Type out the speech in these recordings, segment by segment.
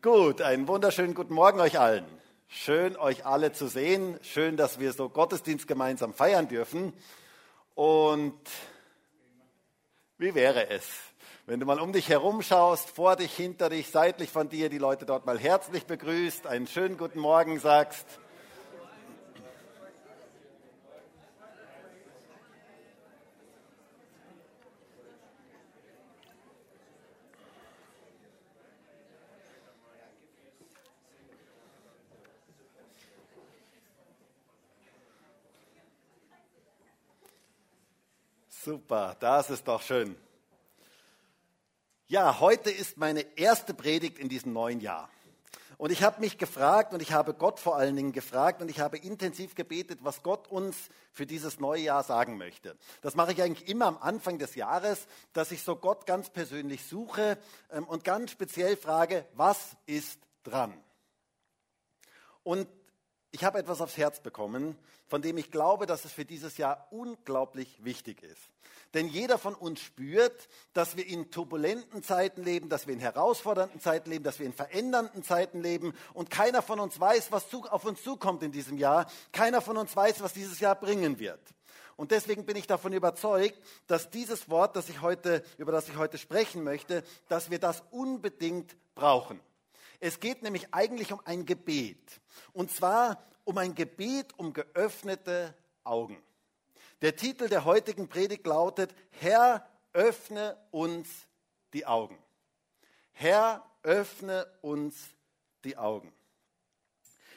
Gut, einen wunderschönen guten Morgen euch allen. Schön, euch alle zu sehen. Schön, dass wir so Gottesdienst gemeinsam feiern dürfen. Und wie wäre es, wenn du mal um dich herum schaust, vor dich, hinter dich, seitlich von dir, die Leute dort mal herzlich begrüßt, einen schönen guten Morgen sagst. Super, das ist doch schön. Ja, heute ist meine erste Predigt in diesem neuen Jahr. Und ich habe mich gefragt und ich habe Gott vor allen Dingen gefragt und ich habe intensiv gebetet, was Gott uns für dieses neue Jahr sagen möchte. Das mache ich eigentlich immer am Anfang des Jahres, dass ich so Gott ganz persönlich suche ähm, und ganz speziell frage, was ist dran? Und ich habe etwas aufs Herz bekommen, von dem ich glaube, dass es für dieses Jahr unglaublich wichtig ist. Denn jeder von uns spürt, dass wir in turbulenten Zeiten leben, dass wir in herausfordernden Zeiten leben, dass wir in verändernden Zeiten leben und keiner von uns weiß, was auf uns zukommt in diesem Jahr. Keiner von uns weiß, was dieses Jahr bringen wird. Und deswegen bin ich davon überzeugt, dass dieses Wort, das ich heute, über das ich heute sprechen möchte, dass wir das unbedingt brauchen. Es geht nämlich eigentlich um ein Gebet. Und zwar um ein Gebet um geöffnete Augen. Der Titel der heutigen Predigt lautet, Herr, öffne uns die Augen. Herr, öffne uns die Augen.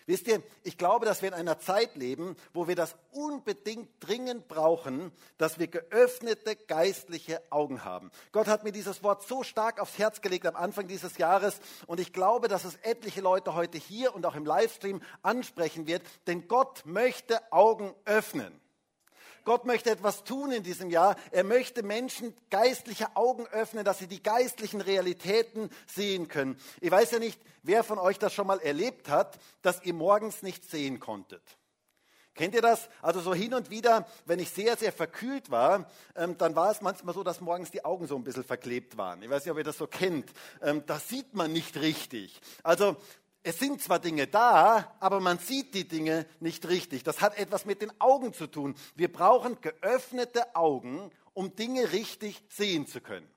Wisst ihr, ich glaube, dass wir in einer Zeit leben, wo wir das unbedingt dringend brauchen, dass wir geöffnete geistliche Augen haben. Gott hat mir dieses Wort so stark aufs Herz gelegt am Anfang dieses Jahres und ich glaube, dass es etliche Leute heute hier und auch im Livestream ansprechen wird, denn Gott möchte Augen öffnen. Gott möchte etwas tun in diesem Jahr. Er möchte Menschen geistliche Augen öffnen, dass sie die geistlichen Realitäten sehen können. Ich weiß ja nicht, wer von euch das schon mal erlebt hat, dass ihr morgens nicht sehen konntet. Kennt ihr das? Also so hin und wieder, wenn ich sehr, sehr verkühlt war, ähm, dann war es manchmal so, dass morgens die Augen so ein bisschen verklebt waren. Ich weiß nicht, ob ihr das so kennt. Ähm, das sieht man nicht richtig. Also es sind zwar Dinge da, aber man sieht die Dinge nicht richtig. Das hat etwas mit den Augen zu tun. Wir brauchen geöffnete Augen, um Dinge richtig sehen zu können.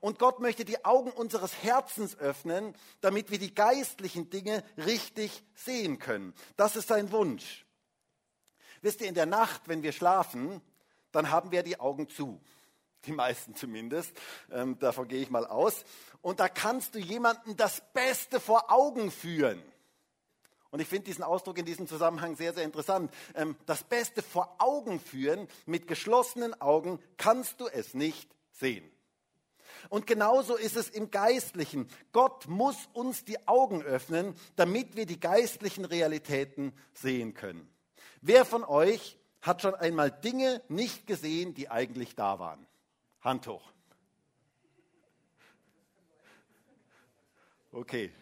Und Gott möchte die Augen unseres Herzens öffnen, damit wir die geistlichen Dinge richtig sehen können. Das ist sein Wunsch. Wisst ihr, in der Nacht, wenn wir schlafen, dann haben wir die Augen zu die meisten zumindest, ähm, davon gehe ich mal aus. Und da kannst du jemandem das Beste vor Augen führen. Und ich finde diesen Ausdruck in diesem Zusammenhang sehr, sehr interessant. Ähm, das Beste vor Augen führen, mit geschlossenen Augen kannst du es nicht sehen. Und genauso ist es im Geistlichen. Gott muss uns die Augen öffnen, damit wir die geistlichen Realitäten sehen können. Wer von euch hat schon einmal Dinge nicht gesehen, die eigentlich da waren? Hand hoch. Okay.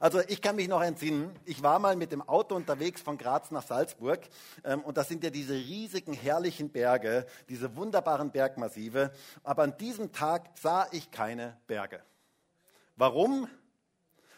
Also ich kann mich noch entsinnen, ich war mal mit dem Auto unterwegs von Graz nach Salzburg ähm, und das sind ja diese riesigen, herrlichen Berge, diese wunderbaren Bergmassive, aber an diesem Tag sah ich keine Berge. Warum?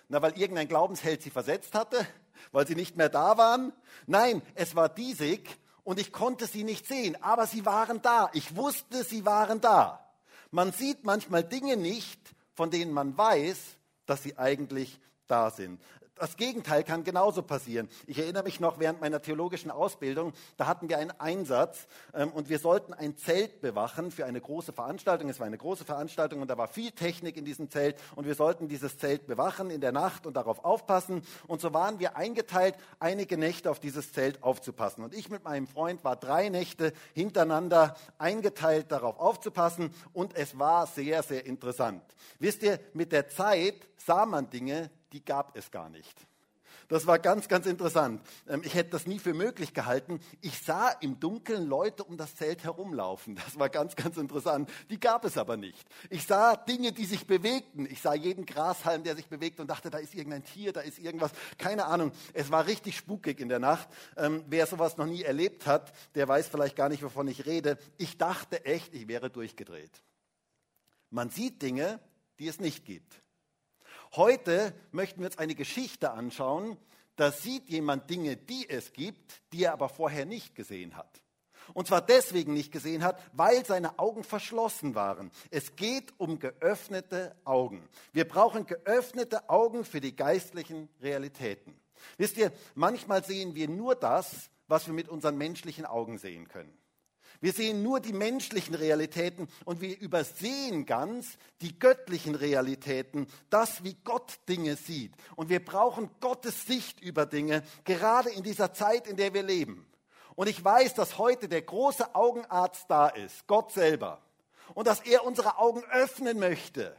Na, weil irgendein Glaubensheld sie versetzt hatte, weil sie nicht mehr da waren? Nein, es war diesig und ich konnte sie nicht sehen, aber sie waren da. Ich wusste, sie waren da. Man sieht manchmal Dinge nicht, von denen man weiß, dass sie eigentlich da sind. Das Gegenteil kann genauso passieren. Ich erinnere mich noch während meiner theologischen Ausbildung, da hatten wir einen Einsatz ähm, und wir sollten ein Zelt bewachen für eine große Veranstaltung. Es war eine große Veranstaltung und da war viel Technik in diesem Zelt und wir sollten dieses Zelt bewachen in der Nacht und darauf aufpassen. Und so waren wir eingeteilt, einige Nächte auf dieses Zelt aufzupassen. Und ich mit meinem Freund war drei Nächte hintereinander eingeteilt, darauf aufzupassen und es war sehr, sehr interessant. Wisst ihr, mit der Zeit sah man Dinge, die gab es gar nicht. Das war ganz, ganz interessant. Ähm, ich hätte das nie für möglich gehalten. Ich sah im Dunkeln Leute um das Zelt herumlaufen. Das war ganz, ganz interessant. Die gab es aber nicht. Ich sah Dinge, die sich bewegten. Ich sah jeden Grashalm, der sich bewegt und dachte, da ist irgendein Tier, da ist irgendwas. Keine Ahnung. Es war richtig spukig in der Nacht. Ähm, wer sowas noch nie erlebt hat, der weiß vielleicht gar nicht, wovon ich rede. Ich dachte echt, ich wäre durchgedreht. Man sieht Dinge, die es nicht gibt. Heute möchten wir uns eine Geschichte anschauen, da sieht jemand Dinge, die es gibt, die er aber vorher nicht gesehen hat. Und zwar deswegen nicht gesehen hat, weil seine Augen verschlossen waren. Es geht um geöffnete Augen. Wir brauchen geöffnete Augen für die geistlichen Realitäten. Wisst ihr, manchmal sehen wir nur das, was wir mit unseren menschlichen Augen sehen können. Wir sehen nur die menschlichen Realitäten und wir übersehen ganz die göttlichen Realitäten, das, wie Gott Dinge sieht. Und wir brauchen Gottes Sicht über Dinge, gerade in dieser Zeit, in der wir leben. Und ich weiß, dass heute der große Augenarzt da ist, Gott selber. Und dass er unsere Augen öffnen möchte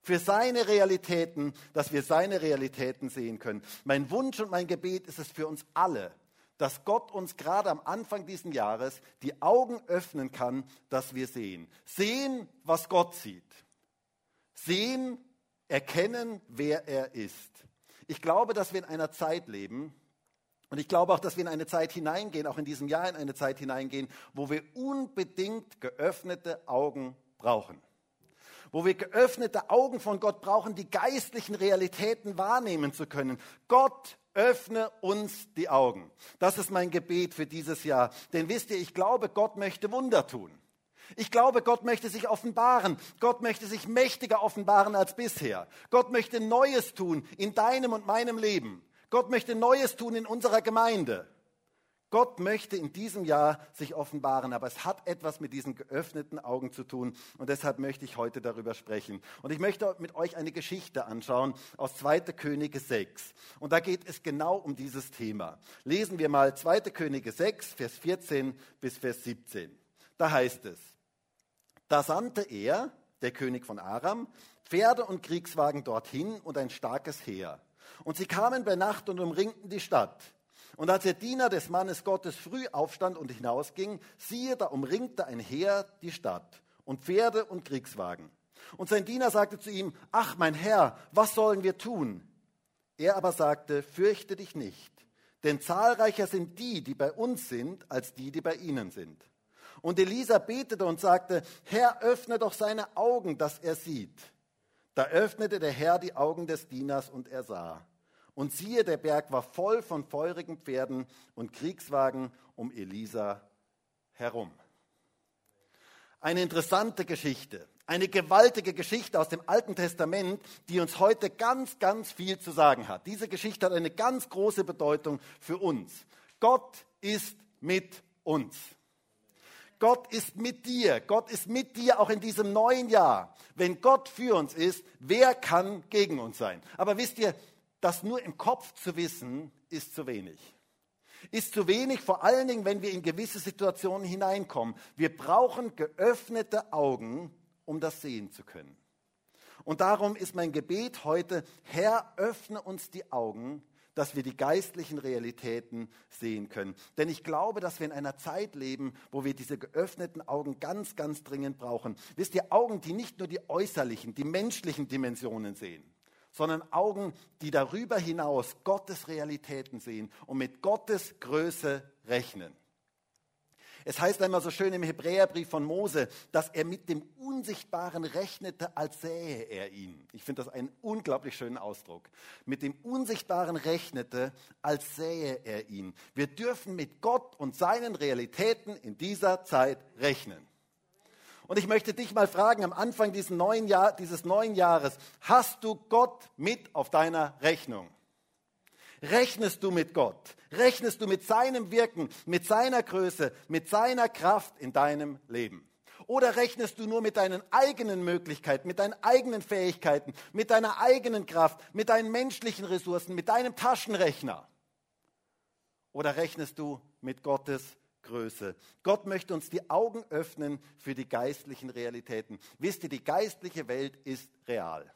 für seine Realitäten, dass wir seine Realitäten sehen können. Mein Wunsch und mein Gebet ist es für uns alle, dass Gott uns gerade am Anfang dieses Jahres die Augen öffnen kann, dass wir sehen. Sehen, was Gott sieht. Sehen, erkennen, wer er ist. Ich glaube, dass wir in einer Zeit leben, und ich glaube auch, dass wir in eine Zeit hineingehen, auch in diesem Jahr in eine Zeit hineingehen, wo wir unbedingt geöffnete Augen brauchen. Wo wir geöffnete Augen von Gott brauchen, die geistlichen Realitäten wahrnehmen zu können. Gott öffne uns die Augen. Das ist mein Gebet für dieses Jahr. Denn wisst ihr, ich glaube, Gott möchte Wunder tun. Ich glaube, Gott möchte sich offenbaren. Gott möchte sich mächtiger offenbaren als bisher. Gott möchte Neues tun in deinem und meinem Leben. Gott möchte Neues tun in unserer Gemeinde. Gott möchte in diesem Jahr sich offenbaren, aber es hat etwas mit diesen geöffneten Augen zu tun und deshalb möchte ich heute darüber sprechen. Und ich möchte mit euch eine Geschichte anschauen aus 2. Könige 6 und da geht es genau um dieses Thema. Lesen wir mal 2. Könige 6, Vers 14 bis Vers 17. Da heißt es, da sandte er, der König von Aram, Pferde und Kriegswagen dorthin und ein starkes Heer. Und sie kamen bei Nacht und umringten die Stadt. Und als der Diener des Mannes Gottes früh aufstand und hinausging, siehe, da umringte ein Heer die Stadt und Pferde und Kriegswagen. Und sein Diener sagte zu ihm, ach mein Herr, was sollen wir tun? Er aber sagte, fürchte dich nicht, denn zahlreicher sind die, die bei uns sind, als die, die bei ihnen sind. Und Elisa betete und sagte, Herr, öffne doch seine Augen, dass er sieht. Da öffnete der Herr die Augen des Dieners und er sah. Und siehe, der Berg war voll von feurigen Pferden und Kriegswagen um Elisa herum. Eine interessante Geschichte, eine gewaltige Geschichte aus dem Alten Testament, die uns heute ganz, ganz viel zu sagen hat. Diese Geschichte hat eine ganz große Bedeutung für uns. Gott ist mit uns. Gott ist mit dir. Gott ist mit dir auch in diesem neuen Jahr. Wenn Gott für uns ist, wer kann gegen uns sein? Aber wisst ihr, das nur im Kopf zu wissen, ist zu wenig. Ist zu wenig, vor allen Dingen, wenn wir in gewisse Situationen hineinkommen. Wir brauchen geöffnete Augen, um das sehen zu können. Und darum ist mein Gebet heute, Herr, öffne uns die Augen, dass wir die geistlichen Realitäten sehen können. Denn ich glaube, dass wir in einer Zeit leben, wo wir diese geöffneten Augen ganz, ganz dringend brauchen. Wisst ihr, Augen, die nicht nur die äußerlichen, die menschlichen Dimensionen sehen, sondern Augen, die darüber hinaus Gottes Realitäten sehen und mit Gottes Größe rechnen. Es heißt einmal so schön im Hebräerbrief von Mose, dass er mit dem Unsichtbaren rechnete, als sähe er ihn. Ich finde das einen unglaublich schönen Ausdruck. Mit dem Unsichtbaren rechnete, als sähe er ihn. Wir dürfen mit Gott und seinen Realitäten in dieser Zeit rechnen. Und ich möchte dich mal fragen, am Anfang dieses neuen, Jahr, dieses neuen Jahres, hast du Gott mit auf deiner Rechnung? Rechnest du mit Gott? Rechnest du mit seinem Wirken, mit seiner Größe, mit seiner Kraft in deinem Leben? Oder rechnest du nur mit deinen eigenen Möglichkeiten, mit deinen eigenen Fähigkeiten, mit deiner eigenen Kraft, mit deinen menschlichen Ressourcen, mit deinem Taschenrechner? Oder rechnest du mit Gottes Größe? Gott möchte uns die Augen öffnen für die geistlichen Realitäten. Wisst ihr, die geistliche Welt ist real.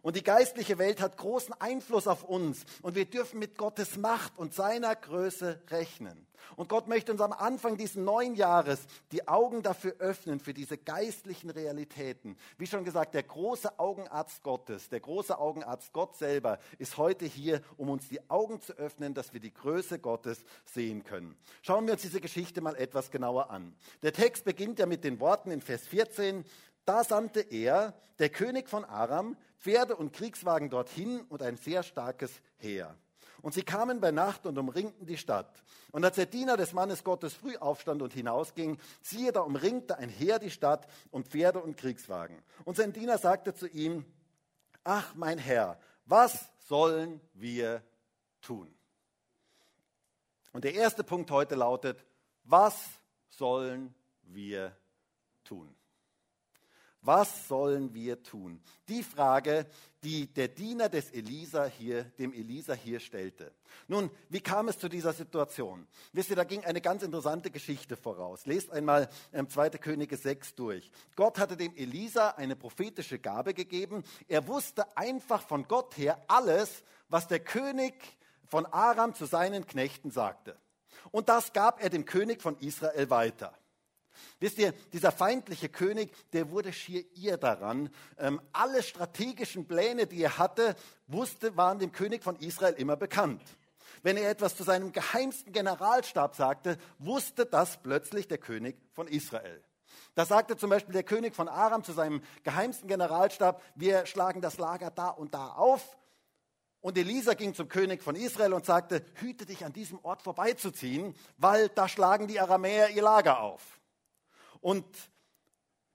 Und die geistliche Welt hat großen Einfluss auf uns. Und wir dürfen mit Gottes Macht und seiner Größe rechnen. Und Gott möchte uns am Anfang dieses neuen Jahres die Augen dafür öffnen, für diese geistlichen Realitäten. Wie schon gesagt, der große Augenarzt Gottes, der große Augenarzt Gott selber ist heute hier, um uns die Augen zu öffnen, dass wir die Größe Gottes sehen können. Schauen wir uns diese Geschichte mal etwas genauer an. Der Text beginnt ja mit den Worten in Vers 14. Da sandte er, der König von Aram, Pferde und Kriegswagen dorthin und ein sehr starkes Heer. Und sie kamen bei Nacht und umringten die Stadt. Und als der Diener des Mannes Gottes früh aufstand und hinausging, siehe, da umringte ein Heer die Stadt und Pferde und Kriegswagen. Und sein Diener sagte zu ihm, ach mein Herr, was sollen wir tun? Und der erste Punkt heute lautet, was sollen wir tun? Was sollen wir tun? Die Frage, die der Diener des Elisa hier, dem Elisa hier stellte. Nun, wie kam es zu dieser Situation? Wisst ihr, da ging eine ganz interessante Geschichte voraus. Lest einmal ähm, 2. Könige 6 durch. Gott hatte dem Elisa eine prophetische Gabe gegeben. Er wusste einfach von Gott her alles, was der König von Aram zu seinen Knechten sagte. Und das gab er dem König von Israel weiter. Wisst ihr, dieser feindliche König, der wurde schier ihr daran. Ähm, alle strategischen Pläne, die er hatte, wusste, waren dem König von Israel immer bekannt. Wenn er etwas zu seinem geheimsten Generalstab sagte, wusste das plötzlich der König von Israel. Da sagte zum Beispiel der König von Aram zu seinem geheimsten Generalstab, wir schlagen das Lager da und da auf. Und Elisa ging zum König von Israel und sagte, hüte dich an diesem Ort vorbeizuziehen, weil da schlagen die Aramäer ihr Lager auf. Und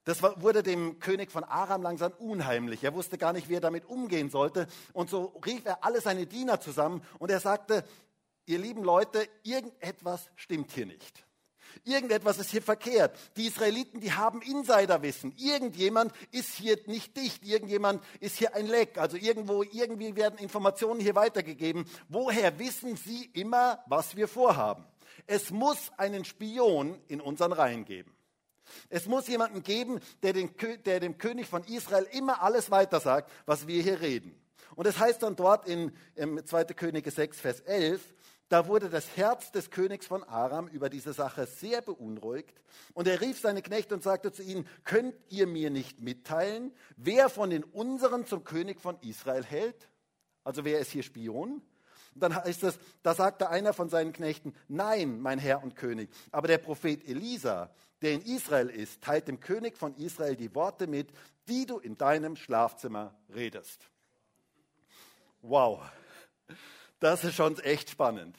das wurde dem König von Aram langsam unheimlich. Er wusste gar nicht, wie er damit umgehen sollte. Und so rief er alle seine Diener zusammen und er sagte, ihr lieben Leute, irgendetwas stimmt hier nicht. Irgendetwas ist hier verkehrt. Die Israeliten, die haben Insiderwissen. Irgendjemand ist hier nicht dicht. Irgendjemand ist hier ein Leck. Also irgendwo, irgendwie werden Informationen hier weitergegeben. Woher wissen Sie immer, was wir vorhaben? Es muss einen Spion in unseren Reihen geben. Es muss jemanden geben, der, den, der dem König von Israel immer alles weitersagt, was wir hier reden. Und es heißt dann dort in, in 2. Könige 6, Vers 11, da wurde das Herz des Königs von Aram über diese Sache sehr beunruhigt. Und er rief seine Knechte und sagte zu ihnen, könnt ihr mir nicht mitteilen, wer von den unseren zum König von Israel hält? Also wer ist hier Spion? Und dann heißt es, da sagte einer von seinen Knechten, nein, mein Herr und König. Aber der Prophet Elisa, der in Israel ist, teilt dem König von Israel die Worte mit, die du in deinem Schlafzimmer redest. Wow, das ist schon echt spannend.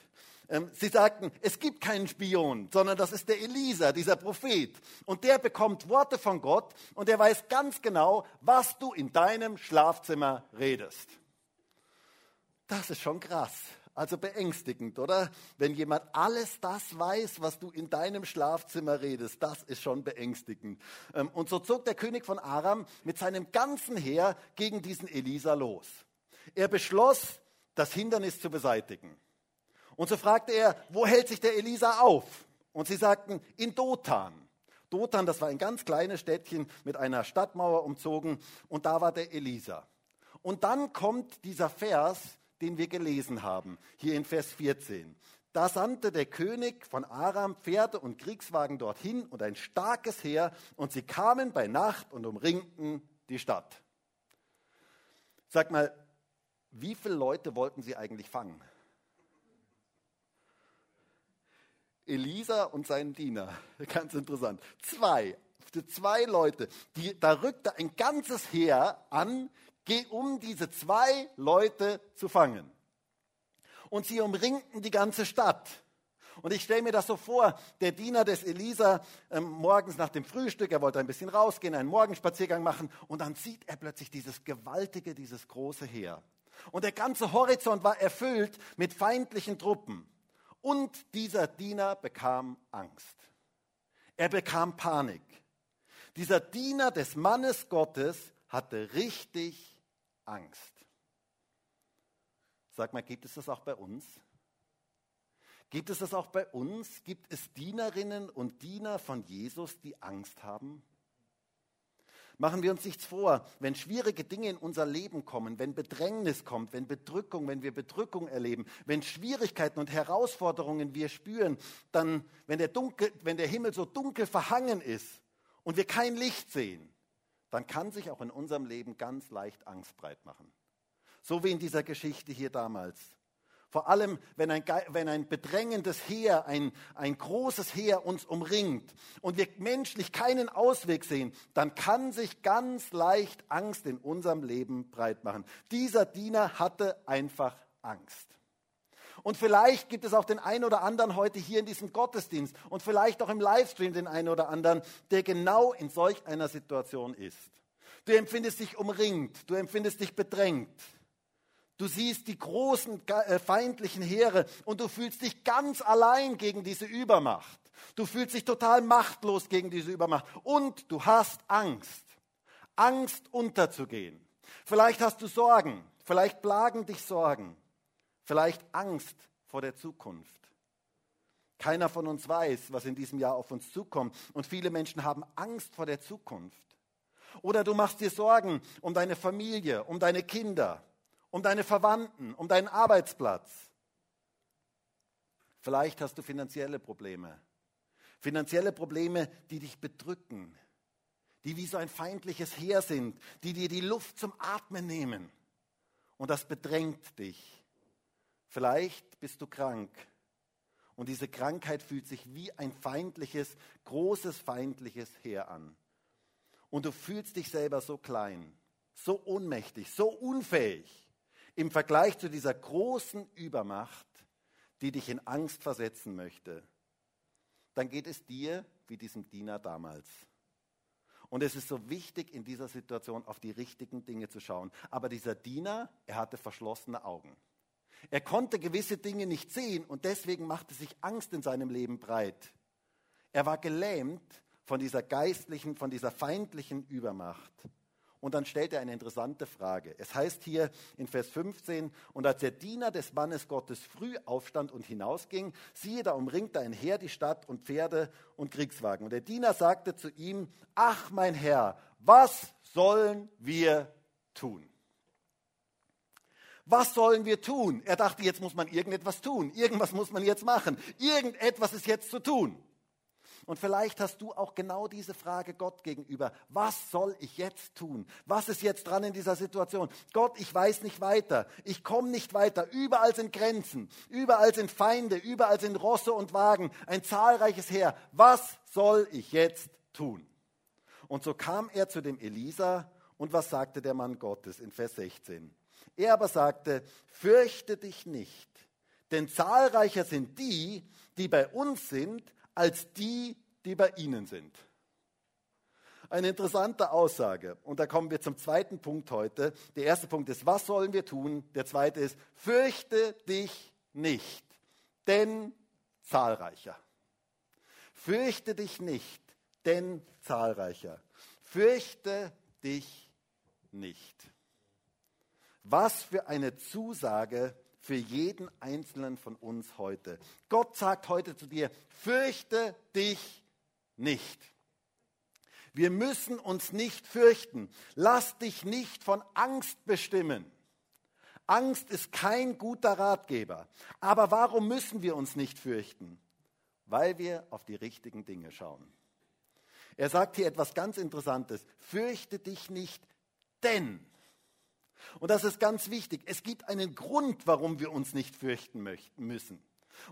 Ähm, sie sagten, es gibt keinen Spion, sondern das ist der Elisa, dieser Prophet. Und der bekommt Worte von Gott und er weiß ganz genau, was du in deinem Schlafzimmer redest. Das ist schon krass. Also beängstigend, oder? Wenn jemand alles das weiß, was du in deinem Schlafzimmer redest, das ist schon beängstigend. Ähm, und so zog der König von Aram mit seinem ganzen Heer gegen diesen Elisa los. Er beschloss, das Hindernis zu beseitigen. Und so fragte er, wo hält sich der Elisa auf? Und sie sagten, in Dothan. Dothan, das war ein ganz kleines Städtchen mit einer Stadtmauer umzogen und da war der Elisa. Und dann kommt dieser Vers, den wir gelesen haben, hier in Vers 14. Da sandte der König von Aram Pferde und Kriegswagen dorthin und ein starkes Heer, und sie kamen bei Nacht und umringten die Stadt. Sag mal, wie viele Leute wollten sie eigentlich fangen? Elisa und seinen Diener. Ganz interessant. Zwei. Zwei Leute. Die, da rückte ein ganzes Heer an, um diese zwei Leute zu fangen. Und sie umringten die ganze Stadt. Und ich stelle mir das so vor, der Diener des Elisa ähm, morgens nach dem Frühstück, er wollte ein bisschen rausgehen, einen Morgenspaziergang machen und dann sieht er plötzlich dieses gewaltige, dieses große Heer. Und der ganze Horizont war erfüllt mit feindlichen Truppen. Und dieser Diener bekam Angst. Er bekam Panik. Dieser Diener des Mannes Gottes hatte richtig Angst. Sag mal, gibt es das auch bei uns? Gibt es das auch bei uns? Gibt es Dienerinnen und Diener von Jesus, die Angst haben? Machen wir uns nichts vor, wenn schwierige Dinge in unser Leben kommen, wenn Bedrängnis kommt, wenn Bedrückung, wenn wir Bedrückung erleben, wenn Schwierigkeiten und Herausforderungen wir spüren, dann, wenn der, dunkel, wenn der Himmel so dunkel verhangen ist und wir kein Licht sehen, dann kann sich auch in unserem Leben ganz leicht Angst breit machen. So wie in dieser Geschichte hier damals, Vor allem, wenn ein, wenn ein bedrängendes Heer, ein, ein großes Heer uns umringt und wir menschlich keinen Ausweg sehen, dann kann sich ganz leicht Angst in unserem Leben breit machen. Dieser Diener hatte einfach Angst. Und vielleicht gibt es auch den einen oder anderen heute hier in diesem Gottesdienst und vielleicht auch im Livestream den einen oder anderen, der genau in solch einer Situation ist. Du empfindest dich umringt, du empfindest dich bedrängt. Du siehst die großen äh, feindlichen Heere und du fühlst dich ganz allein gegen diese Übermacht. Du fühlst dich total machtlos gegen diese Übermacht und du hast Angst. Angst unterzugehen. Vielleicht hast du Sorgen, vielleicht plagen dich Sorgen, vielleicht Angst vor der Zukunft. Keiner von uns weiß, was in diesem Jahr auf uns zukommt und viele Menschen haben Angst vor der Zukunft. Oder du machst dir Sorgen um deine Familie, um deine Kinder, um deine Verwandten, um deinen Arbeitsplatz. Vielleicht hast du finanzielle Probleme. Finanzielle Probleme, die dich bedrücken, die wie so ein feindliches Heer sind, die dir die Luft zum Atmen nehmen. Und das bedrängt dich. Vielleicht bist du krank. Und diese Krankheit fühlt sich wie ein feindliches, großes feindliches Heer an. Und du fühlst dich selber so klein, so ohnmächtig, so unfähig im Vergleich zu dieser großen Übermacht, die dich in Angst versetzen möchte, dann geht es dir wie diesem Diener damals. Und es ist so wichtig, in dieser Situation auf die richtigen Dinge zu schauen. Aber dieser Diener, er hatte verschlossene Augen. Er konnte gewisse Dinge nicht sehen und deswegen machte sich Angst in seinem Leben breit. Er war gelähmt von dieser geistlichen, von dieser feindlichen Übermacht. Und dann stellt er eine interessante Frage. Es heißt hier in Vers 15, und als der Diener des Mannes Gottes früh aufstand und hinausging, siehe, da umringte ein Heer die Stadt und Pferde und Kriegswagen. Und der Diener sagte zu ihm, ach mein Herr, was sollen wir tun? Was sollen wir tun? Er dachte, jetzt muss man irgendetwas tun. Irgendwas muss man jetzt machen. Irgendetwas ist jetzt zu tun. Und vielleicht hast du auch genau diese Frage Gott gegenüber. Was soll ich jetzt tun? Was ist jetzt dran in dieser Situation? Gott, ich weiß nicht weiter. Ich komme nicht weiter. Überall sind Grenzen. Überall sind Feinde. Überall sind Rosse und Wagen. Ein zahlreiches Heer. Was soll ich jetzt tun? Und so kam er zu dem Elisa. Und was sagte der Mann Gottes in Vers 16? Er aber sagte, fürchte dich nicht, denn zahlreicher sind die, die bei uns sind, als die, die bei ihnen sind. Eine interessante Aussage. Und da kommen wir zum zweiten Punkt heute. Der erste Punkt ist, was sollen wir tun? Der zweite ist, fürchte dich nicht, denn zahlreicher. Fürchte dich nicht, denn zahlreicher. Fürchte dich nicht. Was für eine Zusage für jeden einzelnen von uns heute. Gott sagt heute zu dir, fürchte dich nicht. Wir müssen uns nicht fürchten. Lass dich nicht von Angst bestimmen. Angst ist kein guter Ratgeber. Aber warum müssen wir uns nicht fürchten? Weil wir auf die richtigen Dinge schauen. Er sagt hier etwas ganz Interessantes. Fürchte dich nicht, denn und das ist ganz wichtig. Es gibt einen Grund, warum wir uns nicht fürchten möchten, müssen.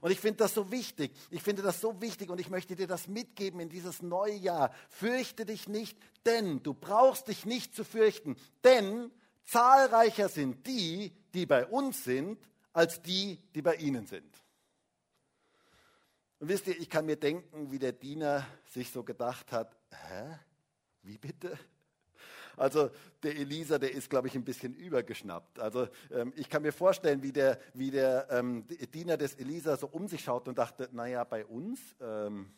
Und ich finde das so wichtig. Ich finde das so wichtig und ich möchte dir das mitgeben in dieses neue Jahr. Fürchte dich nicht, denn du brauchst dich nicht zu fürchten, denn zahlreicher sind die, die bei uns sind, als die, die bei ihnen sind. Und wisst ihr, ich kann mir denken, wie der Diener sich so gedacht hat, hä? Wie bitte? Also der Elisa, der ist, glaube ich, ein bisschen übergeschnappt. Also ähm, ich kann mir vorstellen, wie der, wie der ähm, Diener des Elisa so um sich schaut und dachte, naja, bei uns, ähm,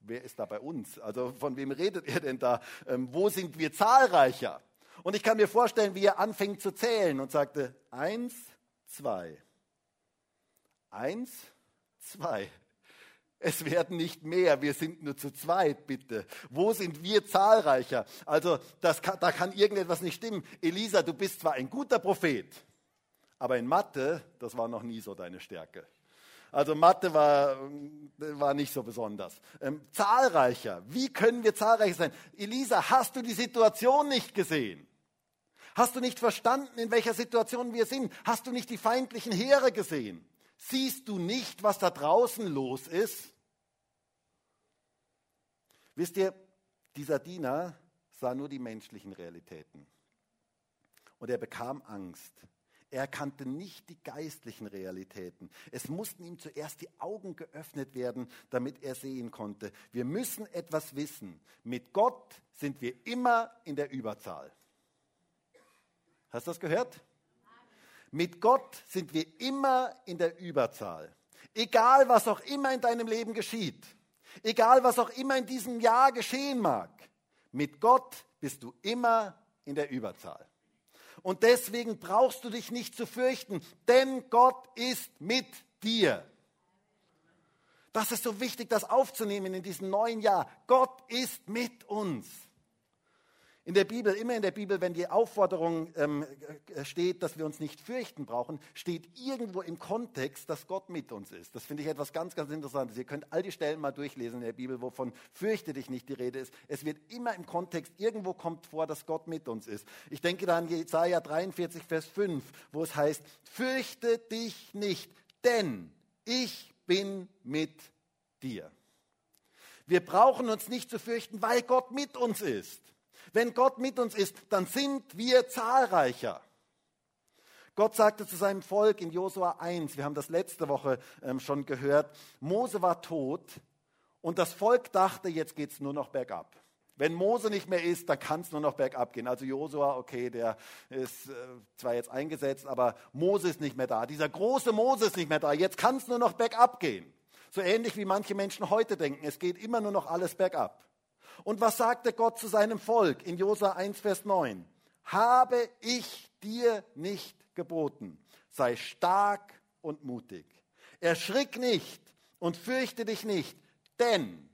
wer ist da bei uns? Also von wem redet er denn da? Ähm, wo sind wir zahlreicher? Und ich kann mir vorstellen, wie er anfängt zu zählen und sagte, eins, zwei, eins, zwei. Es werden nicht mehr, wir sind nur zu zweit, bitte. Wo sind wir zahlreicher? Also das kann, da kann irgendetwas nicht stimmen. Elisa, du bist zwar ein guter Prophet, aber in Mathe, das war noch nie so deine Stärke. Also Mathe war, war nicht so besonders. Ähm, zahlreicher, wie können wir zahlreicher sein? Elisa, hast du die Situation nicht gesehen? Hast du nicht verstanden, in welcher Situation wir sind? Hast du nicht die feindlichen Heere gesehen? Siehst du nicht, was da draußen los ist? Wisst ihr, dieser Diener sah nur die menschlichen Realitäten. Und er bekam Angst. Er kannte nicht die geistlichen Realitäten. Es mussten ihm zuerst die Augen geöffnet werden, damit er sehen konnte. Wir müssen etwas wissen. Mit Gott sind wir immer in der Überzahl. Hast du das gehört? Mit Gott sind wir immer in der Überzahl. Egal, was auch immer in deinem Leben geschieht, egal, was auch immer in diesem Jahr geschehen mag, mit Gott bist du immer in der Überzahl. Und deswegen brauchst du dich nicht zu fürchten, denn Gott ist mit dir. Das ist so wichtig, das aufzunehmen in diesem neuen Jahr. Gott ist mit uns. In der Bibel, immer in der Bibel, wenn die Aufforderung ähm, äh, steht, dass wir uns nicht fürchten brauchen, steht irgendwo im Kontext, dass Gott mit uns ist. Das finde ich etwas ganz, ganz Interessantes. Ihr könnt all die Stellen mal durchlesen in der Bibel, wovon fürchte dich nicht die Rede ist. Es wird immer im Kontext, irgendwo kommt vor, dass Gott mit uns ist. Ich denke da an Jesaja 43, Vers 5, wo es heißt, fürchte dich nicht, denn ich bin mit dir. Wir brauchen uns nicht zu fürchten, weil Gott mit uns ist. Wenn Gott mit uns ist, dann sind wir zahlreicher. Gott sagte zu seinem Volk in Josua 1, wir haben das letzte Woche ähm, schon gehört, Mose war tot und das Volk dachte, jetzt geht es nur noch bergab. Wenn Mose nicht mehr ist, dann kann es nur noch bergab gehen. Also Josua, okay, der ist äh, zwar jetzt eingesetzt, aber Mose ist nicht mehr da. Dieser große Mose ist nicht mehr da. Jetzt kann es nur noch bergab gehen. So ähnlich wie manche Menschen heute denken. Es geht immer nur noch alles bergab. Und was sagte Gott zu seinem Volk in Josa 1, Vers 9? Habe ich dir nicht geboten, sei stark und mutig. Erschrick nicht und fürchte dich nicht, denn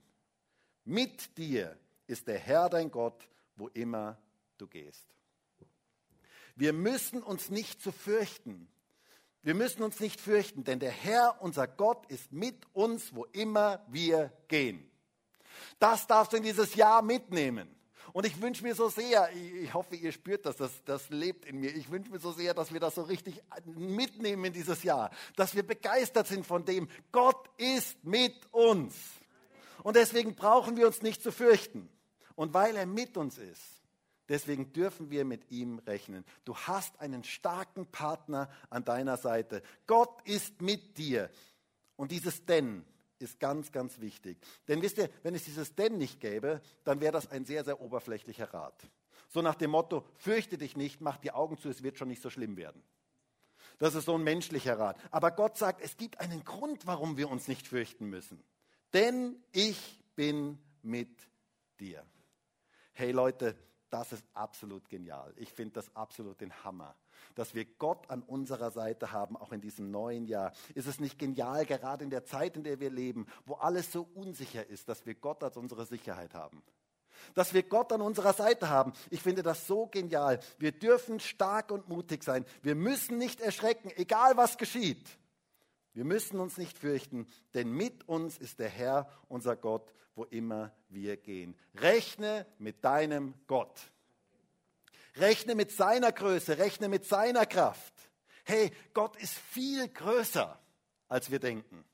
mit dir ist der Herr dein Gott, wo immer du gehst. Wir müssen uns nicht zu fürchten. Wir müssen uns nicht fürchten, denn der Herr, unser Gott, ist mit uns, wo immer wir gehen. Das darfst du in dieses Jahr mitnehmen. Und ich wünsche mir so sehr, ich hoffe, ihr spürt das, das, das lebt in mir. Ich wünsche mir so sehr, dass wir das so richtig mitnehmen in dieses Jahr. Dass wir begeistert sind von dem, Gott ist mit uns. Und deswegen brauchen wir uns nicht zu fürchten. Und weil er mit uns ist, deswegen dürfen wir mit ihm rechnen. Du hast einen starken Partner an deiner Seite. Gott ist mit dir. Und dieses Denn, ist ganz, ganz wichtig. Denn wisst ihr, wenn es dieses Denn nicht gäbe, dann wäre das ein sehr, sehr oberflächlicher Rat. So nach dem Motto, fürchte dich nicht, mach die Augen zu, es wird schon nicht so schlimm werden. Das ist so ein menschlicher Rat. Aber Gott sagt, es gibt einen Grund, warum wir uns nicht fürchten müssen. Denn ich bin mit dir. Hey Leute, das ist absolut genial. Ich finde das absolut den Hammer dass wir Gott an unserer Seite haben, auch in diesem neuen Jahr. Ist es nicht genial, gerade in der Zeit, in der wir leben, wo alles so unsicher ist, dass wir Gott als unsere Sicherheit haben? Dass wir Gott an unserer Seite haben. Ich finde das so genial. Wir dürfen stark und mutig sein. Wir müssen nicht erschrecken, egal was geschieht. Wir müssen uns nicht fürchten, denn mit uns ist der Herr, unser Gott, wo immer wir gehen. Rechne mit deinem Gott. Rechne mit seiner Größe, rechne mit seiner Kraft. Hey, Gott ist viel größer, als wir denken.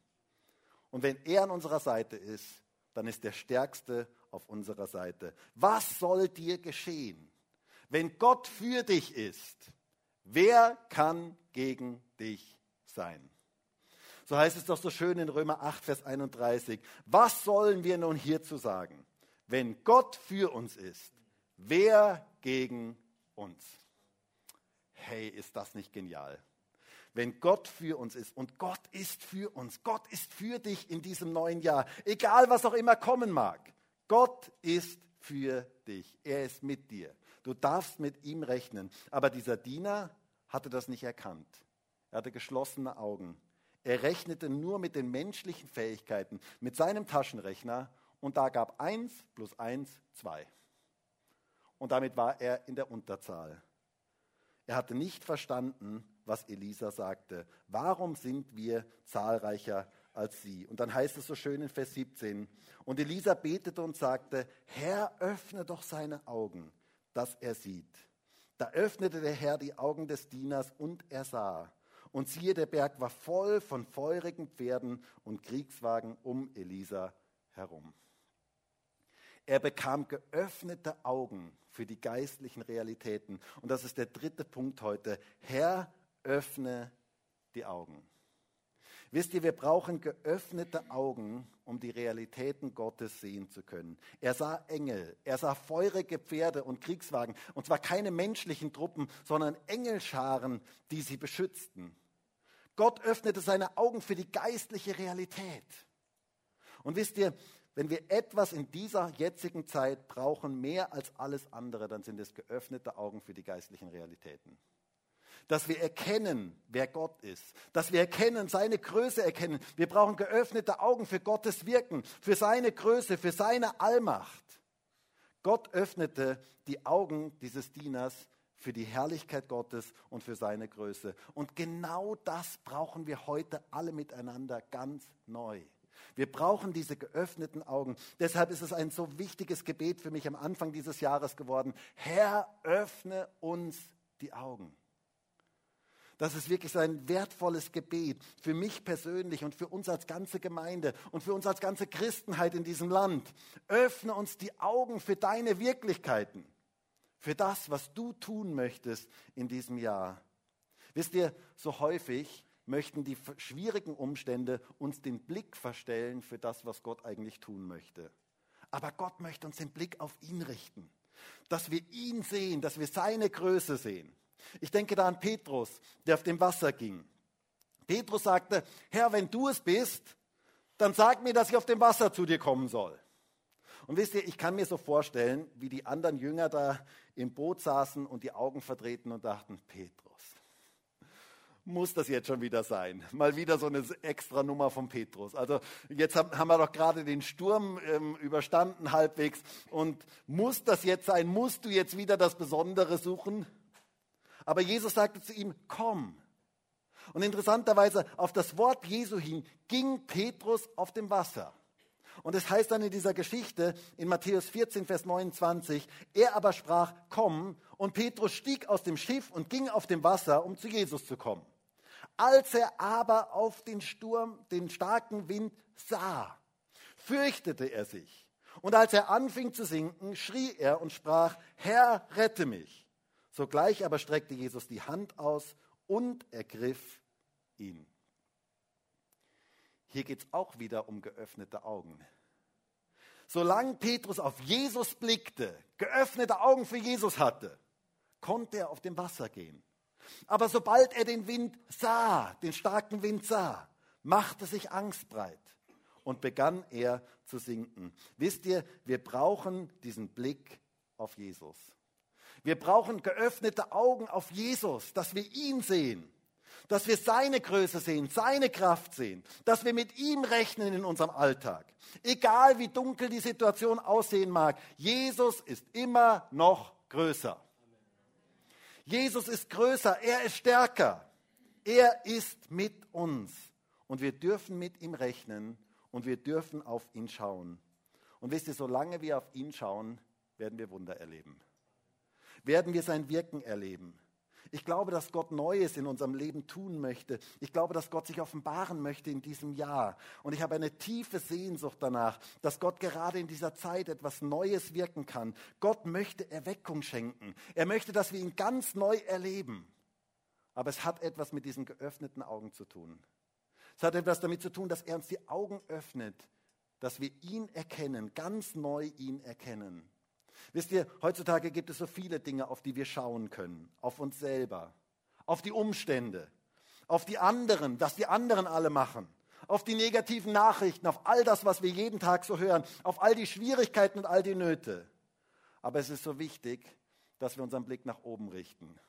Und wenn er an unserer Seite ist, dann ist der Stärkste auf unserer Seite. Was soll dir geschehen? Wenn Gott für dich ist, wer kann gegen dich sein? So heißt es doch so schön in Römer 8, Vers 31. Was sollen wir nun hierzu sagen? Wenn Gott für uns ist, wer gegen uns. Hey, ist das nicht genial? Wenn Gott für uns ist und Gott ist für uns, Gott ist für dich in diesem neuen Jahr, egal was auch immer kommen mag, Gott ist für dich. Er ist mit dir. Du darfst mit ihm rechnen. Aber dieser Diener hatte das nicht erkannt. Er hatte geschlossene Augen. Er rechnete nur mit den menschlichen Fähigkeiten, mit seinem Taschenrechner und da gab 1 plus 1 2 und damit war er in der Unterzahl. Er hatte nicht verstanden, was Elisa sagte. Warum sind wir zahlreicher als sie? Und dann heißt es so schön in Vers 17, und Elisa betete und sagte, Herr, öffne doch seine Augen, dass er sieht. Da öffnete der Herr die Augen des Dieners und er sah. Und siehe, der Berg war voll von feurigen Pferden und Kriegswagen um Elisa herum. Er bekam geöffnete Augen für die geistlichen Realitäten. Und das ist der dritte Punkt heute. Herr, öffne die Augen. Wisst ihr, wir brauchen geöffnete Augen, um die Realitäten Gottes sehen zu können. Er sah Engel, er sah feurige Pferde und Kriegswagen, und zwar keine menschlichen Truppen, sondern Engelscharen, die sie beschützten. Gott öffnete seine Augen für die geistliche Realität. Und wisst ihr, wenn wir etwas in dieser jetzigen Zeit brauchen, mehr als alles andere, dann sind es geöffnete Augen für die geistlichen Realitäten dass wir erkennen, wer Gott ist, dass wir erkennen, seine Größe erkennen. Wir brauchen geöffnete Augen für Gottes Wirken, für seine Größe, für seine Allmacht. Gott öffnete die Augen dieses Dieners für die Herrlichkeit Gottes und für seine Größe. Und genau das brauchen wir heute alle miteinander ganz neu. Wir brauchen diese geöffneten Augen. Deshalb ist es ein so wichtiges Gebet für mich am Anfang dieses Jahres geworden. Herr, öffne uns die Augen. Das ist wirklich ein wertvolles Gebet für mich persönlich und für uns als ganze Gemeinde und für uns als ganze Christenheit in diesem Land. Öffne uns die Augen für deine Wirklichkeiten, für das, was du tun möchtest in diesem Jahr. Wisst ihr, so häufig möchten die schwierigen Umstände uns den Blick verstellen für das, was Gott eigentlich tun möchte. Aber Gott möchte uns den Blick auf ihn richten, dass wir ihn sehen, dass wir seine Größe sehen. Ich denke da an Petrus, der auf dem Wasser ging. Petrus sagte, Herr, wenn du es bist, dann sag mir, dass ich auf dem Wasser zu dir kommen soll. Und wisst ihr, ich kann mir so vorstellen, wie die anderen Jünger da im Boot saßen und die Augen verdrehten und dachten, Petrus, muss das jetzt schon wieder sein? Mal wieder so eine extra Nummer von Petrus. Also jetzt haben, wir doch gerade den Sturm ähm, überstanden halbwegs und muss das jetzt sein? Musst du jetzt wieder das Besondere suchen? Aber Jesus sagte zu ihm, komm. Und interessanterweise auf das Wort Jesu hin ging Petrus auf dem Wasser. Und es heißt dann in dieser Geschichte in Matthäus 14, Vers 29, er aber sprach, komm, und Petrus stieg aus dem Schiff und ging auf dem Wasser, um zu Jesus zu kommen. Als er aber auf den Sturm, den starken Wind sah, fürchtete er sich. Und als er anfing zu sinken, schrie er und sprach, Herr, rette mich. Sogleich aber streckte Jesus die Hand aus und ergriff ihn. Hier geht es auch wieder um geöffnete Augen. Solange Petrus auf Jesus blickte, geöffnete Augen für Jesus hatte, konnte er auf dem Wasser gehen. Aber sobald er den Wind sah, den starken Wind sah, machte sich Angst breit und begann er zu sinken. Wisst ihr, wir brauchen diesen Blick auf Jesus. Wir brauchen geöffnete Augen auf Jesus, dass wir ihn sehen, dass wir seine Größe sehen, seine Kraft sehen, dass wir mit ihm rechnen in unserem Alltag. Egal wie dunkel die Situation aussehen mag, Jesus ist immer noch größer. Jesus ist größer, er ist stärker, er ist mit uns und wir dürfen mit ihm rechnen und wir dürfen auf ihn schauen. Und wisst ihr, solange wir auf ihn schauen, werden wir Wunder erleben werden wir sein Wirken erleben. Ich glaube, dass Gott Neues in unserem Leben tun möchte. Ich glaube, dass Gott sich offenbaren möchte in diesem Jahr. Und ich habe eine tiefe Sehnsucht danach, dass Gott gerade in dieser Zeit etwas Neues wirken kann. Gott möchte Erweckung schenken. Er möchte, dass wir ihn ganz neu erleben. Aber es hat etwas mit diesen geöffneten Augen zu tun. Es hat etwas damit zu tun, dass er uns die Augen öffnet, dass wir ihn erkennen, ganz neu ihn erkennen. Wisst ihr, heutzutage gibt es so viele Dinge, auf die wir schauen können. Auf uns selber, auf die Umstände, auf die anderen, was die anderen alle machen, auf die negativen Nachrichten, auf all das, was wir jeden Tag so hören, auf all die Schwierigkeiten und all die Nöte. Aber es ist so wichtig, dass wir unseren Blick nach oben richten,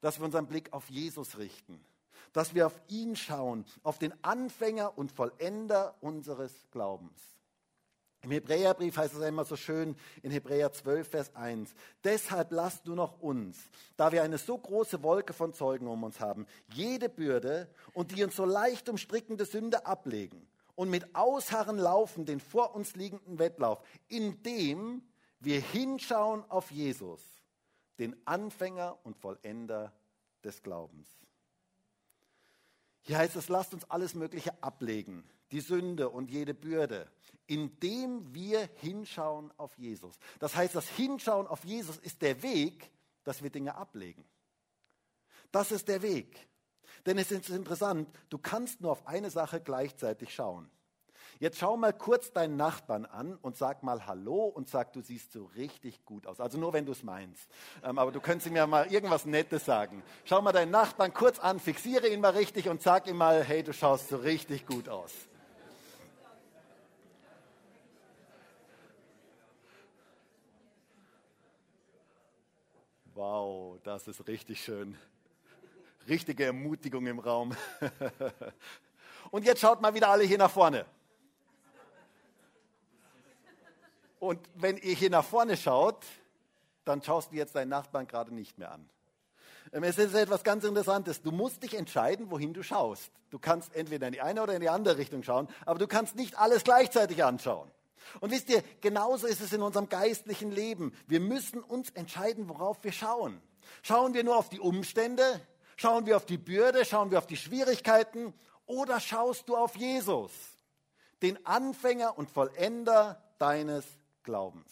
dass wir unseren Blick auf Jesus richten, dass wir auf ihn schauen, auf den Anfänger und Vollender unseres Glaubens. Im Hebräerbrief heißt es einmal so schön in Hebräer 12, Vers 1. Deshalb lasst du noch uns, da wir eine so große Wolke von Zeugen um uns haben, jede Bürde und die uns so leicht umstrickende Sünde ablegen und mit Ausharren laufen den vor uns liegenden Wettlauf, indem wir hinschauen auf Jesus, den Anfänger und Vollender des Glaubens. Hier heißt es, lasst uns alles Mögliche ablegen, die Sünde und jede Bürde, indem wir hinschauen auf Jesus. Das heißt, das Hinschauen auf Jesus ist der Weg, dass wir Dinge ablegen. Das ist der Weg. Denn es ist interessant, du kannst nur auf eine Sache gleichzeitig schauen. Jetzt schau mal kurz deinen Nachbarn an und sag mal Hallo und sag, du siehst so richtig gut aus. Also nur wenn du es meinst. Ähm, aber du könntest ihm ja mal irgendwas Nettes sagen. Schau mal deinen Nachbarn kurz an, fixiere ihn mal richtig und sag ihm mal, hey, du schaust so richtig gut aus. Wow, das ist richtig schön. Richtige Ermutigung im Raum. Und jetzt schaut mal wieder alle hier nach vorne. Und wenn ihr hier nach vorne schaut, dann schaust du jetzt deinen Nachbarn gerade nicht mehr an. Ähm, es ist etwas ganz Interessantes. Du musst dich entscheiden, wohin du schaust. Du kannst entweder in die eine oder in die andere Richtung schauen, aber du kannst nicht alles gleichzeitig anschauen. Und wisst ihr, genauso ist es in unserem geistlichen Leben. Wir müssen uns entscheiden, worauf wir schauen. Schauen wir nur auf die Umstände? Schauen wir auf die Bürde? Schauen wir auf die Schwierigkeiten? Oder schaust du auf Jesus, den Anfänger und Vollender deines Glaubens.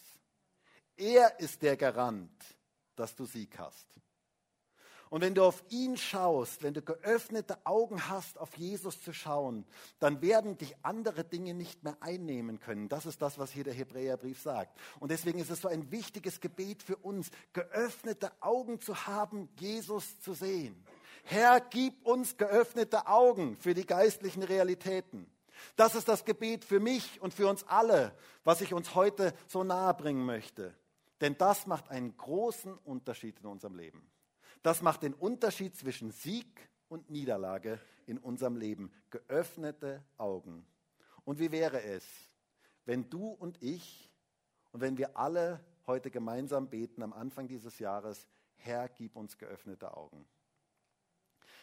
Er ist der Garant, dass du Sieg hast. Und wenn du auf ihn schaust, wenn du geöffnete Augen hast, auf Jesus zu schauen, dann werden dich andere Dinge nicht mehr einnehmen können. Das ist das, was hier der Hebräerbrief sagt. Und deswegen ist es so ein wichtiges Gebet für uns, geöffnete Augen zu haben, Jesus zu sehen. Herr, gib uns geöffnete Augen für die geistlichen Realitäten. Das ist das Gebet für mich und für uns alle, was ich uns heute so nahe bringen möchte. Denn das macht einen großen Unterschied in unserem Leben. Das macht den Unterschied zwischen Sieg und Niederlage in unserem Leben. Geöffnete Augen. Und wie wäre es, wenn du und ich und wenn wir alle heute gemeinsam beten am Anfang dieses Jahres, Herr, gib uns geöffnete Augen.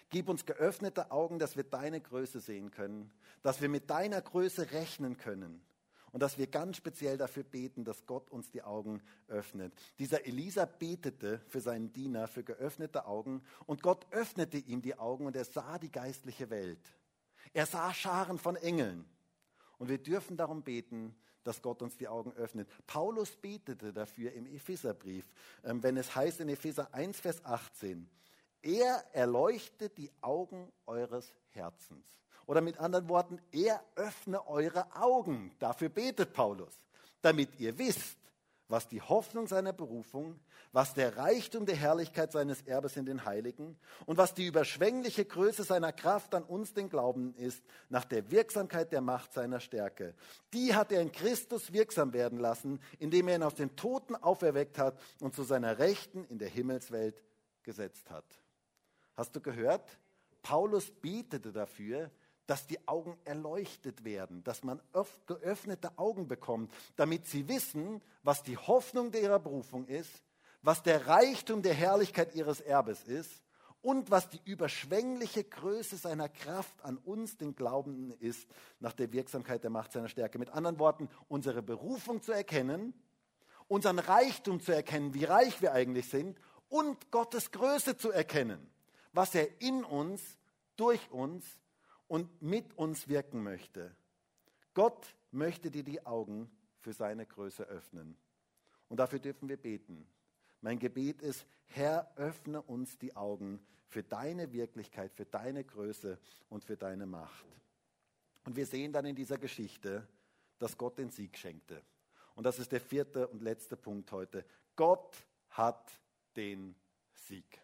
Gib uns geöffnete Augen, dass wir deine Größe sehen können, dass wir mit deiner Größe rechnen können und dass wir ganz speziell dafür beten, dass Gott uns die Augen öffnet. Dieser Elisa betete für seinen Diener für geöffnete Augen und Gott öffnete ihm die Augen und er sah die geistliche Welt. Er sah Scharen von Engeln. Und wir dürfen darum beten, dass Gott uns die Augen öffnet. Paulus betete dafür im Epheserbrief, ähm, wenn es heißt in Epheser 1, Vers 18, er erleuchtet die Augen eures Herzens. Oder mit anderen Worten, er öffne eure Augen. Dafür betet Paulus, damit ihr wisst, was die Hoffnung seiner Berufung, was der Reichtum der Herrlichkeit seines Erbes in den Heiligen und was die überschwängliche Größe seiner Kraft an uns den Glauben ist, nach der Wirksamkeit der Macht seiner Stärke. Die hat er in Christus wirksam werden lassen, indem er ihn aus den Toten auferweckt hat und zu seiner Rechten in der Himmelswelt gesetzt hat. Hast du gehört? Paulus betete dafür, dass die Augen erleuchtet werden, dass man geöffnete Augen bekommt, damit sie wissen, was die Hoffnung ihrer Berufung ist, was der Reichtum der Herrlichkeit ihres Erbes ist und was die überschwängliche Größe seiner Kraft an uns, den Glaubenden, ist, nach der Wirksamkeit der Macht seiner Stärke. Mit anderen Worten, unsere Berufung zu erkennen, unseren Reichtum zu erkennen, wie reich wir eigentlich sind und Gottes Größe zu erkennen was er in uns, durch uns und mit uns wirken möchte. Gott möchte dir die Augen für seine Größe öffnen. Und dafür dürfen wir beten. Mein Gebet ist, Herr, öffne uns die Augen für deine Wirklichkeit, für deine Größe und für deine Macht. Und wir sehen dann in dieser Geschichte, dass Gott den Sieg schenkte. Und das ist der vierte und letzte Punkt heute. Gott hat den Sieg.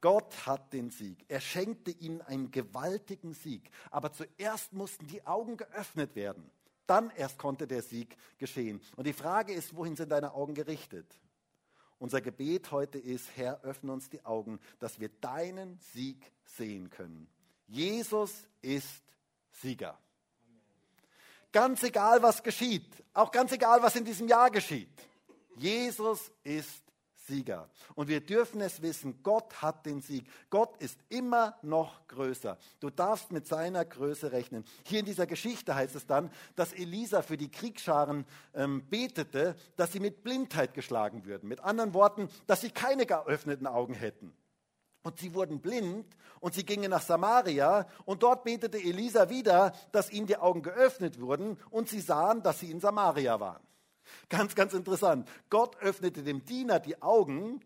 Gott hat den Sieg. Er schenkte ihnen einen gewaltigen Sieg. Aber zuerst mussten die Augen geöffnet werden. Dann erst konnte der Sieg geschehen. Und die Frage ist, wohin sind deine Augen gerichtet? Unser Gebet heute ist, Herr, öffne uns die Augen, dass wir deinen Sieg sehen können. Jesus ist Sieger. Ganz egal, was geschieht, auch ganz egal, was in diesem Jahr geschieht. Jesus ist Sieger. Und wir dürfen es wissen, Gott hat den Sieg. Gott ist immer noch größer. Du darfst mit seiner Größe rechnen. Hier in dieser Geschichte heißt es dann, dass Elisa für die Kriegsscharen ähm, betete, dass sie mit Blindheit geschlagen würden. Mit anderen Worten, dass sie keine geöffneten Augen hätten. Und sie wurden blind und sie gingen nach Samaria und dort betete Elisa wieder, dass ihnen die Augen geöffnet wurden und sie sahen, dass sie in Samaria waren. Ganz, ganz interessant. Gott öffnete dem Diener die Augen,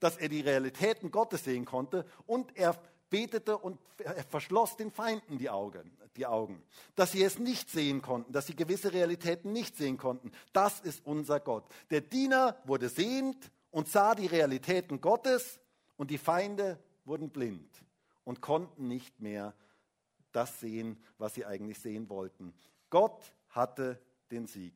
dass er die Realitäten Gottes sehen konnte und er betete und er verschloss den Feinden die Augen, die Augen, dass sie es nicht sehen konnten, dass sie gewisse Realitäten nicht sehen konnten. Das ist unser Gott. Der Diener wurde sehend und sah die Realitäten Gottes und die Feinde wurden blind und konnten nicht mehr das sehen, was sie eigentlich sehen wollten. Gott hatte den Sieg.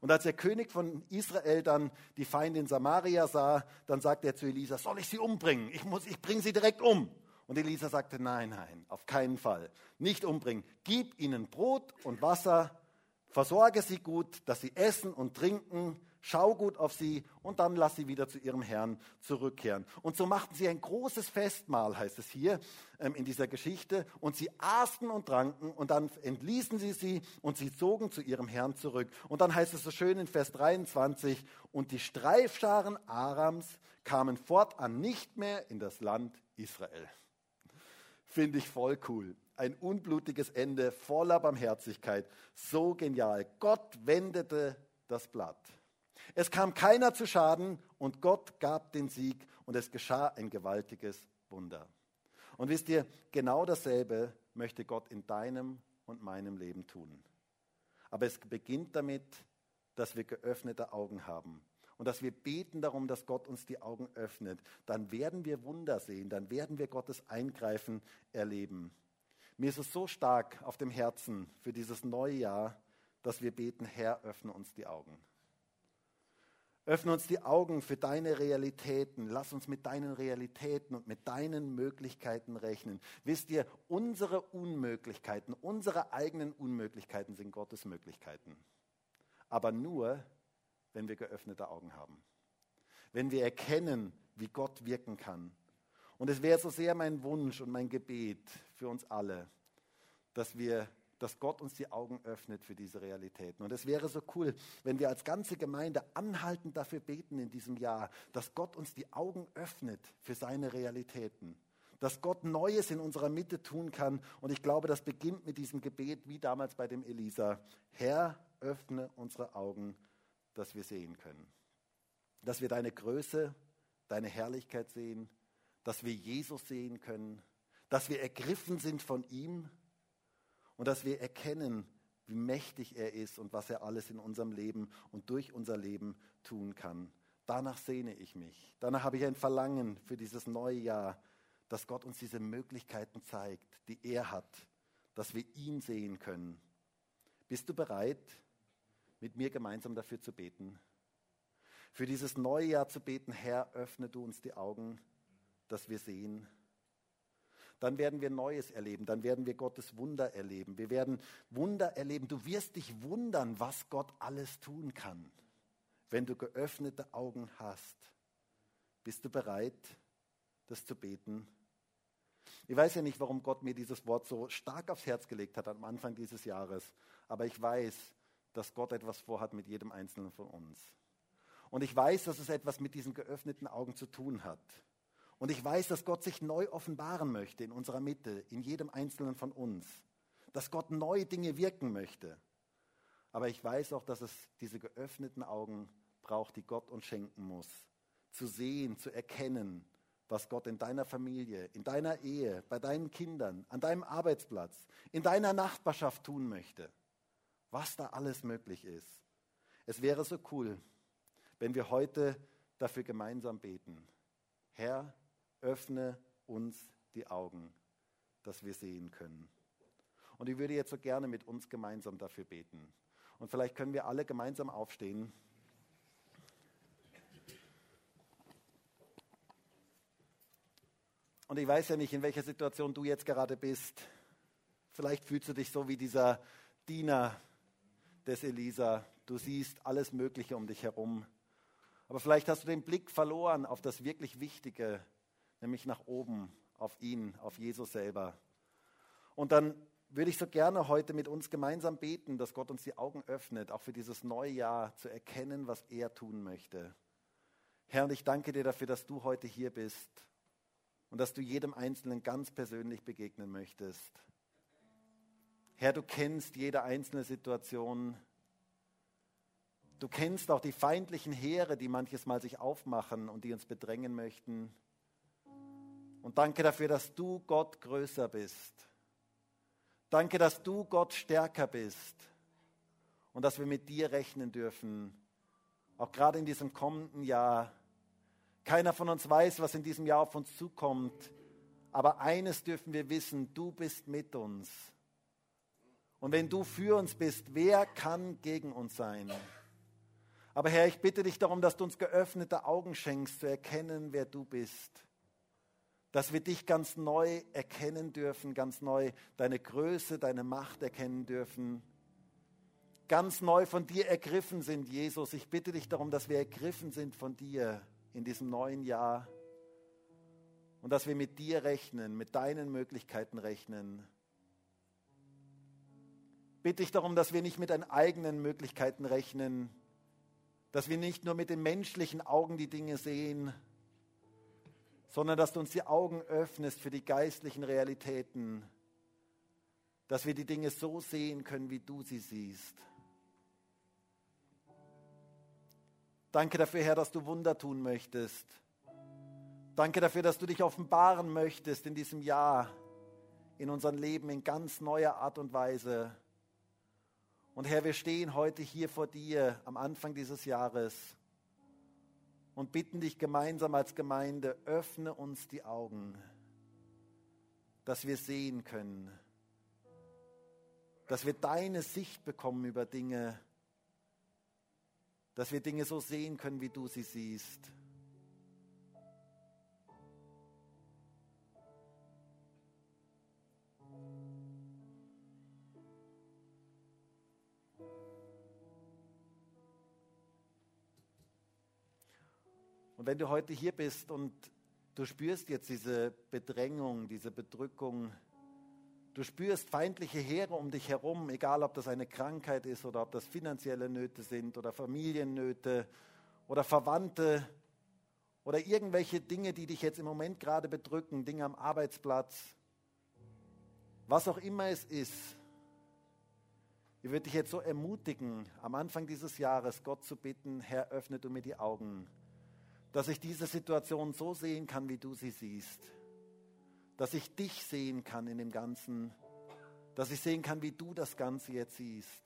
Und als der König von Israel dann die Feinde in Samaria sah, dann sagte er zu Elisa, soll ich sie umbringen? Ich, ich bringe sie direkt um. Und Elisa sagte, nein, nein, auf keinen Fall. Nicht umbringen. Gib ihnen Brot und Wasser, versorge sie gut, dass sie essen und trinken, schau gut auf sie und dann lass sie wieder zu ihrem Herrn zurückkehren. Und so machten sie ein großes Festmahl, heißt es hier ähm, in dieser Geschichte. Und sie aßen und tranken und dann entließen sie sie und sie zogen zu ihrem Herrn zurück. Und dann heißt es so schön in Vers 23, und die Streifscharen Arams kamen fortan nicht mehr in das Land Israel. Finde ich voll cool. Ein unblutiges Ende voller Barmherzigkeit. So genial. Gott wendete das Blatt. Es kam keiner zu Schaden und Gott gab den Sieg und es geschah ein gewaltiges Wunder. Und wisst ihr, genau dasselbe möchte Gott in deinem und meinem Leben tun. Aber es beginnt damit, dass wir geöffnete Augen haben und dass wir beten darum, dass Gott uns die Augen öffnet, dann werden wir Wunder sehen, dann werden wir Gottes Eingreifen erleben. Mir ist es so stark auf dem Herzen für dieses neue Jahr, dass wir beten, Herr, öffne uns die Augen. Öffne uns die Augen für deine Realitäten. Lass uns mit deinen Realitäten und mit deinen Möglichkeiten rechnen. Wisst ihr, unsere Unmöglichkeiten, unsere eigenen Unmöglichkeiten sind Gottes Möglichkeiten. Aber nur, wenn wir geöffnete Augen haben. Wenn wir erkennen, wie Gott wirken kann. Und es wäre so sehr mein Wunsch und mein Gebet für uns alle, dass wir dass Gott uns die Augen öffnet für diese Realitäten. Und es wäre so cool, wenn wir als ganze Gemeinde anhaltend dafür beten in diesem Jahr, dass Gott uns die Augen öffnet für seine Realitäten. Dass Gott Neues in unserer Mitte tun kann. Und ich glaube, das beginnt mit diesem Gebet, wie damals bei dem Elisa. Herr, öffne unsere Augen dass wir sehen können. Dass wir deine Größe, deine Herrlichkeit sehen, dass wir Jesus sehen können, dass wir ergriffen sind von ihm und dass wir erkennen, wie mächtig er ist und was er alles in unserem Leben und durch unser Leben tun kann. Danach sehne ich mich. Danach habe ich ein Verlangen für dieses neue Jahr, dass Gott uns diese Möglichkeiten zeigt, die er hat, dass wir ihn sehen können. Bist du bereit, mit mir gemeinsam dafür zu beten. Für dieses neue Jahr zu beten, Herr, öffne du uns die Augen, dass wir sehen. Dann werden wir Neues erleben, dann werden wir Gottes Wunder erleben. Wir werden Wunder erleben. Du wirst dich wundern, was Gott alles tun kann, wenn du geöffnete Augen hast. Bist du bereit, das zu beten? Ich weiß ja nicht, warum Gott mir dieses Wort so stark aufs Herz gelegt hat am Anfang dieses Jahres, aber ich weiß, dass Gott etwas vorhat mit jedem Einzelnen von uns. Und ich weiß, dass es etwas mit diesen geöffneten Augen zu tun hat. Und ich weiß, dass Gott sich neu offenbaren möchte in unserer Mitte, in jedem Einzelnen von uns. Dass Gott neue Dinge wirken möchte. Aber ich weiß auch, dass es diese geöffneten Augen braucht, die Gott uns schenken muss. Zu sehen, zu erkennen, was Gott in deiner Familie, in deiner Ehe, bei deinen Kindern, an deinem Arbeitsplatz, in deiner Nachbarschaft tun möchte was da alles möglich ist. Es wäre so cool, wenn wir heute dafür gemeinsam beten. Herr, öffne uns die Augen, dass wir sehen können. Und ich würde jetzt so gerne mit uns gemeinsam dafür beten. Und vielleicht können wir alle gemeinsam aufstehen. Und ich weiß ja nicht, in welcher Situation du jetzt gerade bist. Vielleicht fühlst du dich so wie dieser Diener, des Elisa. Du siehst alles Mögliche um dich herum. Aber vielleicht hast du den Blick verloren auf das wirklich Wichtige, nämlich nach oben, auf ihn, auf Jesus selber. Und dann würde ich so gerne heute mit uns gemeinsam beten, dass Gott uns die Augen öffnet, auch für dieses neue Jahr zu erkennen, was er tun möchte. Herr, und ich danke dir dafür, dass du heute hier bist. und dass du jedem Einzelnen ganz persönlich begegnen möchtest. Herr, du kennst jede einzelne Situation. Du kennst auch die feindlichen Heere, die manches Mal sich aufmachen und die uns bedrängen möchten. Und danke dafür, dass du Gott größer bist. Danke, dass du Gott stärker bist und dass wir mit dir rechnen dürfen, auch gerade in diesem kommenden Jahr. Keiner von uns weiß, was in diesem Jahr auf uns zukommt, aber eines dürfen wir wissen, du bist mit uns. Und wenn du für uns bist, wer kann gegen uns sein? Aber Herr, ich bitte dich darum, dass du uns geöffnete Augen schenkst, zu erkennen, wer du bist. Dass wir dich ganz neu erkennen dürfen, ganz neu deine Größe, deine Macht erkennen dürfen. Ganz neu von dir ergriffen sind, Jesus. Ich bitte dich darum, dass wir ergriffen sind von dir in diesem neuen Jahr. Und dass wir mit dir rechnen, mit deinen Möglichkeiten rechnen bitte ich darum, dass wir nicht mit deinen eigenen Möglichkeiten rechnen, dass wir nicht nur mit den menschlichen Augen die Dinge sehen, sondern dass du uns die Augen öffnest für die geistlichen Realitäten, dass wir die Dinge so sehen können, wie du sie siehst. Danke dafür, Herr, dass du Wunder tun möchtest. Danke dafür, dass du dich offenbaren möchtest in diesem Jahr, in unserem Leben in ganz neuer Art und Weise. Und Herr, wir stehen heute hier vor dir am Anfang dieses Jahres und bitten dich gemeinsam als Gemeinde, öffne uns die Augen, dass wir sehen können, dass wir deine Sicht bekommen über Dinge, dass wir Dinge so sehen können, wie du sie siehst. Und wenn du heute hier bist und du spürst jetzt diese Bedrängung, diese Bedrückung, du spürst feindliche Heere um dich herum, egal ob das eine Krankheit ist oder ob das finanzielle Nöte sind oder Familiennöte oder Verwandte oder irgendwelche Dinge, die dich jetzt im Moment gerade bedrücken, Dinge am Arbeitsplatz, was auch immer es ist. Ich würde dich jetzt so ermutigen, am Anfang dieses Jahres Gott zu bitten, Herr, öffne du mir die Augen dass ich diese Situation so sehen kann, wie du sie siehst. Dass ich dich sehen kann in dem Ganzen. Dass ich sehen kann, wie du das Ganze jetzt siehst.